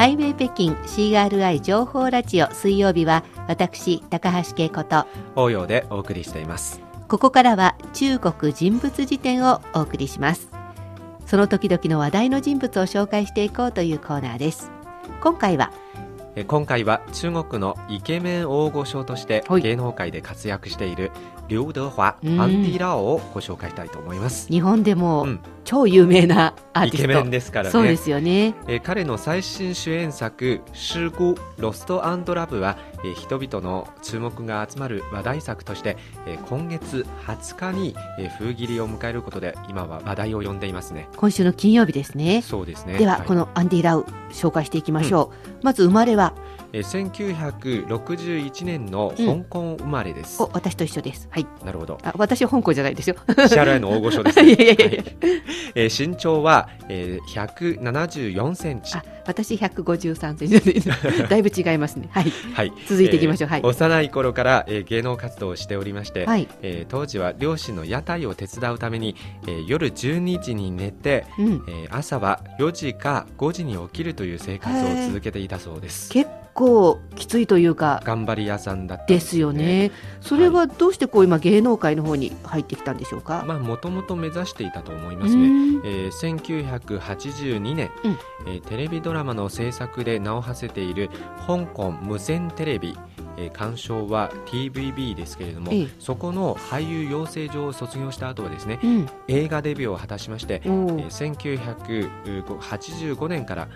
ハイウェイ北京 CRI 情報ラジオ水曜日は私高橋恵子と応用でお送りしています。ここからは中国人物辞典をお送りします。その時々の話題の人物を紹介していこうというコーナーです。今回はえ今回は中国のイケメン大御所としてはい。芸能界で活躍している劉德華、うん。アンディ・ラオをご紹介したいと思います。日本でもうん。超有名なアーティスト、イケメンですからね。そうですよね。えー彼の最新主演作「シグロストラブは」えー人々の注目が集まる話題作として、えー今月20日に、えー封切りを迎えることで今は話題を呼んでいますね。今週の金曜日ですね。そうですね。では、い。このアンディ・ラウ紹介していきましょう、まず生まれはえー1961年の香港生まれです。お私と一緒です。はい。なるほど。あ私は香港じゃないですよ。支払いの大御所です、い やいやいやいや。はい。えー身長は、えー、174センチ。あ私153センチ。だいぶ違いますね。はい。はい、続いていきましょう。はい。幼い頃から、えー芸能活動をしておりまして、はい。えー当時は両親の屋台を手伝うために、えー夜12時に寝て、うん。えー朝は4時か5時に起きるという生活を続けていたそうです。結構きついというか頑張り屋さんだったんでですよね。それはどうしてこう今芸能界の方に入ってきたんでしょうか、まあもともと目指していたと思いまうすね。ん。えー1982年、うん。えーテレビドラマの制作で名を馳せている香港無線テレビ、えー鑑賞は TVB ですけれども、ええ。そこの俳優養成所を卒業した後はですねうん。映画デビューを果たしまして、おえーー1985年から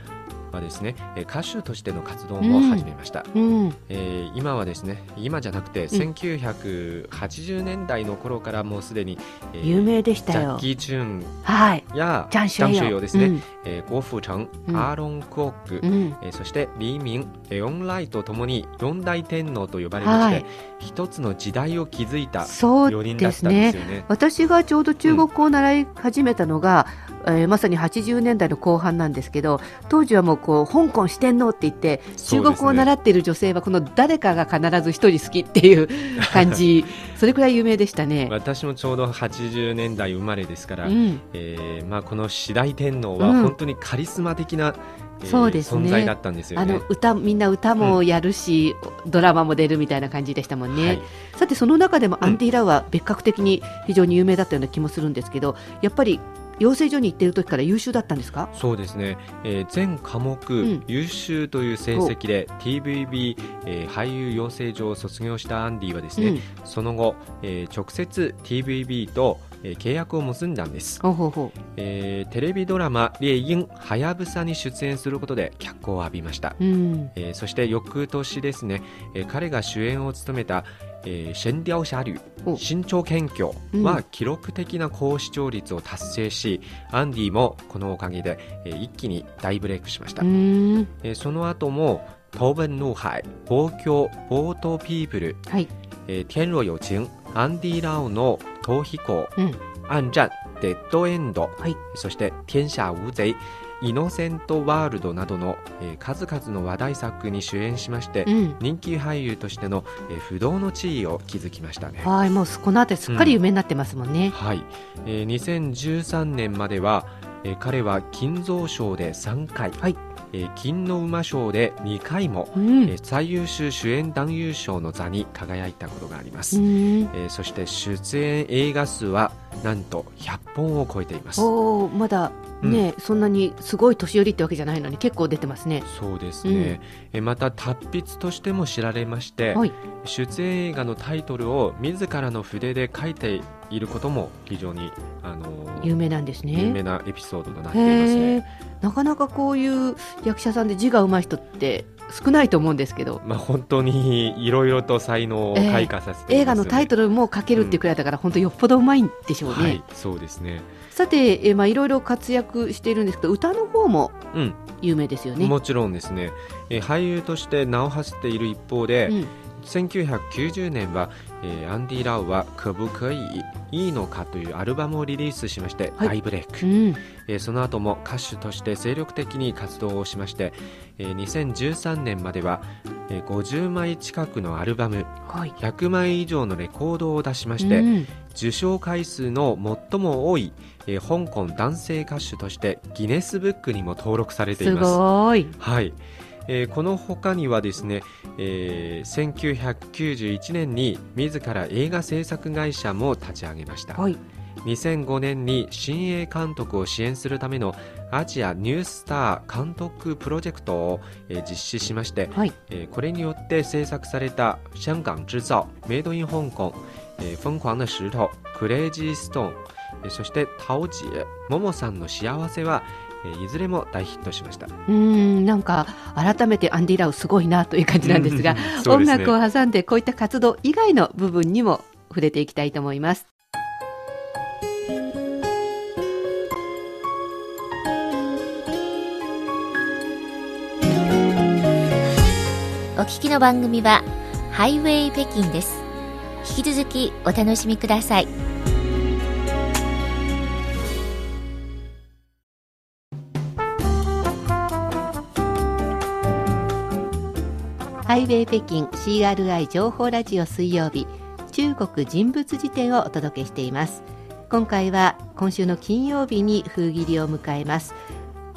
はですねえー歌手としての活動も始めました、うん。えー今はですね今じゃなくて、1980年代の頃からもうすでに、えー有名でしジャッキー・チューンはい。やジャンシュエヨヨですね、うん。えー、ゴ・フチャン、うん。アーロン・クオック、うん。えーそしてリー・ミン、エオン・ライとともに四大天皇と呼ばれまして、はい一つの時代を築いたそう4人だですったんでねすよね。私がちょうど中国語を習い始めたのが、えーまさに80年代の後半なんですけど当時はもうこう香港四天王って言って中国語を習っている女性はこの誰かが必ず一人好きっていう感じ。それくらい有名でしたね。私もちょうど80年代生まれですから、うん。えーまあ、この四大天皇はうん。本当にカリスマ的な、えーそうですね。存在だったんですよね。あの。歌みんな歌もやるし、ドラマも出るみたいな感じでしたもんね、はい。さてその中でもうん。アンディ・ラウは別格的に非常に有名だったような気もするんですけどやっぱり養成所に行っている時から優秀だったんですか？そうですね、えー全科目、ん。優秀という成績で TVB、えー俳優養成所を卒業したアンディはですね、うん。その後、えー直接 TVB と、えー契約を結んだんです、ほうほうほえーテレビドラマ「猎鹰はやぶさ」に出演することで脚光を浴びました、う、うん、えーそして翌年ですね、えー彼が主演を務めた「えー、神雕侠侶お。新潮謙虚うん。は記録的な高視聴率を達成し、アンディもこのおかげで、えー一気に大ブレイクしました、えーその後も「東奔怒海」「望郷」「ボートピープル」はい、えー天若有情」アンディ・ラオの「逃避行」うん。暗戰」「デッドエンド」はい。そして「天下無賊」イノセントワールドなどの、えー数々の話題作に主演しまして、うん。人気俳優としての、えー不動の地位を築きましたね。はいもうこの辺りすっかり有名になってますもんね、はい、えー2013年までは、えー彼は金蔵賞で3回、はい。えー金の馬賞で2回も、うん。えー最優秀主演男優賞の座に輝いたことがあります、うん。えーそして出演映画数はなんと100本を超えています。おーまだね、そんなにすごい年寄りってわけじゃないのに結構出てますね。そうですね、えーまた達筆としても知られまして、はい。出演映画のタイトルを自らの筆で書いていることも非常に、あのー有名なんですね。有名なエピソードとなっていますね。なかなかこういう役者さんで字が上手い人って少ないと思うんですけど。まあ、本当にいろいろと才能を開花させています、映画のタイトルも書けるっていうくらいだから、本当よっぽど上手いんでしょうね、はい、そうですね。さて、えまあ、いろいろ活躍しているんですけど歌の方もうん、有名ですよね。もちろんですね、えー俳優として名を馳せている一方で、うん1990年は、えーアンディ・ラウは「可不可以いいのか」というアルバムをリリースしましてはい大ブレイク、うん、えーその後も歌手として精力的に活動をしまして、えー2013年までは、えー50枚近くのアルバムはい。100枚以上のレコードを出しまして、うん受賞回数の最も多い、えー香港男性歌手としてギネスブックにも登録されていすます。ごい。はいえーこの他にはですね、えー1991年に自ら映画制作会社も立ち上げました、はい。2005年に新鋭監督を支援するためのアジアニュースター監督プロジェクトを、えー実施しまして、はい。えーこれによって制作された「香港制造」「メイドイン香港」えー「疯狂的石頭」「クレイジーストーン」えーそして「タオジエ」「ももさんの幸せは」えーいずれも大ヒットしました。うん、なんか改めてアンディ・ラウすごいなという感じなんですが、ですね。楽を挟んでこういった活動以外の部分にも触れていきたいと思います。お聞きの番組はハイウェイ北京です。引き続きお楽しみくださいハイウェイ北京 CRI 情報ラジオ水曜日中国人物辞典をお届けしています。今回は今週の金曜日に封切りを迎えます。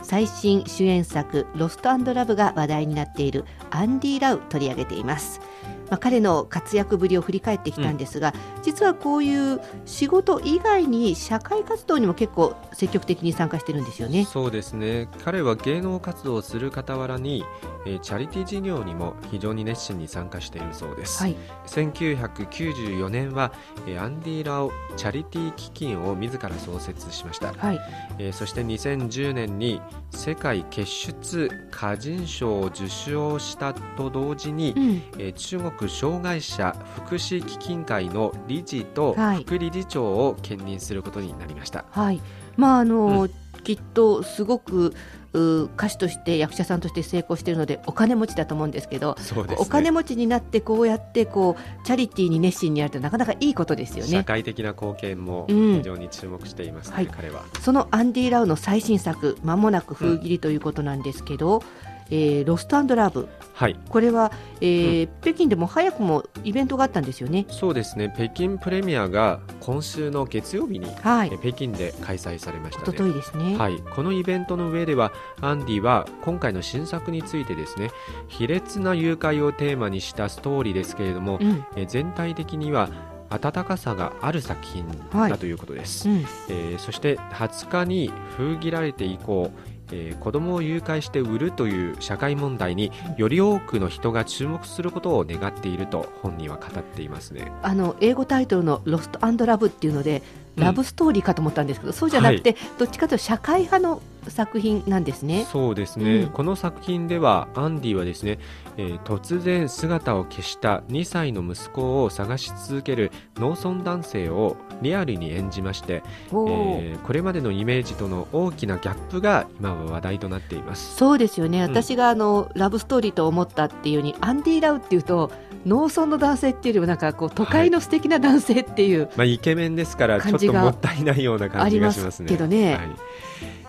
最新主演作ロストラブが話題になっているアンディ・ラウ取り上げています。まあ、彼の活躍ぶりを振り返ってきたんですが、実はこういう仕事以外に社会活動にも結構積極的に参加してるんですよね。そうですね。彼は芸能活動をする傍らに、えーチャリティー事業にも非常に熱心に参加しているそうです、はい、1994年は、えーアンディ・ラオチャリティー基金を自ら創設しました、はい、えーそして2010年に世界傑出歌人賞を受賞したと同時に、うん、えー中国障害者福祉基金会の理事とはい。副理事長を兼任することになりました、はい、まああの、きっとすごくう歌手として役者さんとして成功しているのでお金持ちだと思うんですけど、そうですね。お金持ちになってこうやってこうチャリティーに熱心にやるとなかなかいいことですよ社ね。会的な貢献もうん。非常に注目していますね、はい。彼は。そのアンディ・ラウの最新作まもなく封切りということなんですけど、えーロストラブ。はい。これは、えー北京でも早くもイベントがあったんですよね。そうですね。北京プレミアが今週の月曜日に、はい。え、北京で開催されまし一たねですね。はい、このイベントの上ではアンディは今回の新作についてですね卑劣な誘拐をテーマにしたストーリーですけれども、うん、え全体的には温かさがある作品はい。だということです、うん、えーそして20日に封切られて以降えー子供を誘拐して売るという社会問題により多くの人が注目することを願っていると本人は語っていますね。あの英語タイトルの「ロストラブ」っていうのでラブストーリーかと思ったんですけど、そうじゃなくて、どっちかというと社会派の作品なんですね。そうですね、うん。この作品ではアンディはですね、えー突然姿を消した2歳の息子を探し続ける農村男性をリアルに演じまして、えーこれまでのイメージとの大きなギャップが今は話題となっています。そうですよね、うん。私があのラブストーリーと思ったっていうようにアンディ・ラウっていうと農村の男性っていうよりもなんかこう都会の素敵な男性っていう、まあ、イケメンですからちょっともったいないような感じがしますね。すけどね。はい。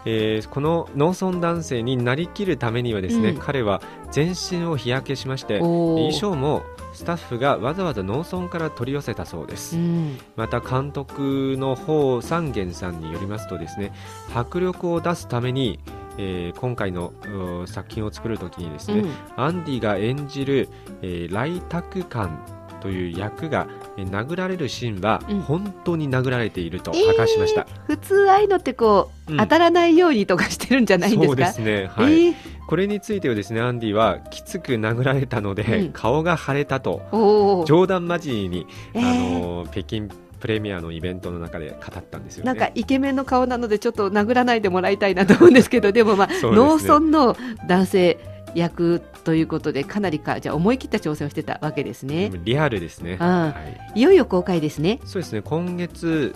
えーこの農村男性になりきるためにはですね、うん。彼は全身を日焼けしまして衣装もスタッフがわざわざ農村から取り寄せたそうです、うん。また監督の方三元さんによりますとですね迫力を出すために、えー今回のうー作品を作るときにですね、うん。アンディが演じる、えー、来宅官という役が、えー殴られるシーンはうん。本当に殴られていると明かしました、普通ああいうのってこう、うん。当たらないようにとかしてるんじゃないんですか？そうですね、はい。えー。これについてはですねアンディはきつく殴られたので、うん。顔が腫れたと。冗談交じりに、えー。あのー北京プレミアのイベントの中で語ったんですよね。なんかイケメンの顔なのでちょっと殴らないでもらいたいなと思うんですけどでもまあ、ね。農村の男性役ということでかなりかじゃあ思い切った挑戦をしてたわけですね。リアルですね。はい、いよいよ公開ですね。そうですね。今月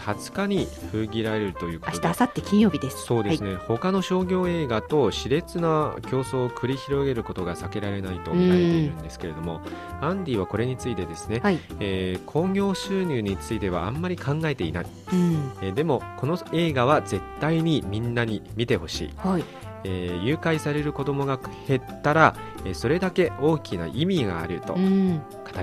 20日に封切られるということで、明日明後日金曜日です。そうですね。はい、他の商業映画と熾烈な競争を繰り広げることが避けられないと見られているんですけれども、アンディはこれについてですね、はい、えー、興行収入についてはあんまり考えていない。うん、えー、でもこの映画は絶対にみんなに見てほしい。はい。えー、誘拐される子供が減ったら、えー、それだけ大きな意味があると語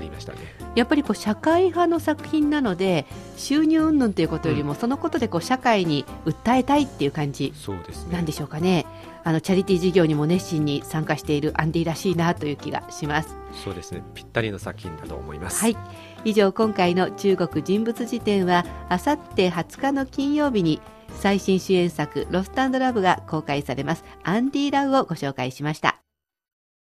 りましたね、うん、やっぱりこう社会派の作品なので収入云々ということよりも、うん、そのことでこう社会に訴えたいっていう感じなんでしょうかね。あのチャリティー事業にも熱心に参加しているアンディらしいなという気がします。そうですね。ぴったりの作品だと思います。はい。以上今回の中国人物辞典はあさって20日の金曜日に最新主演作ロストラブが公開されます。アンディ・ラウをご紹介しました。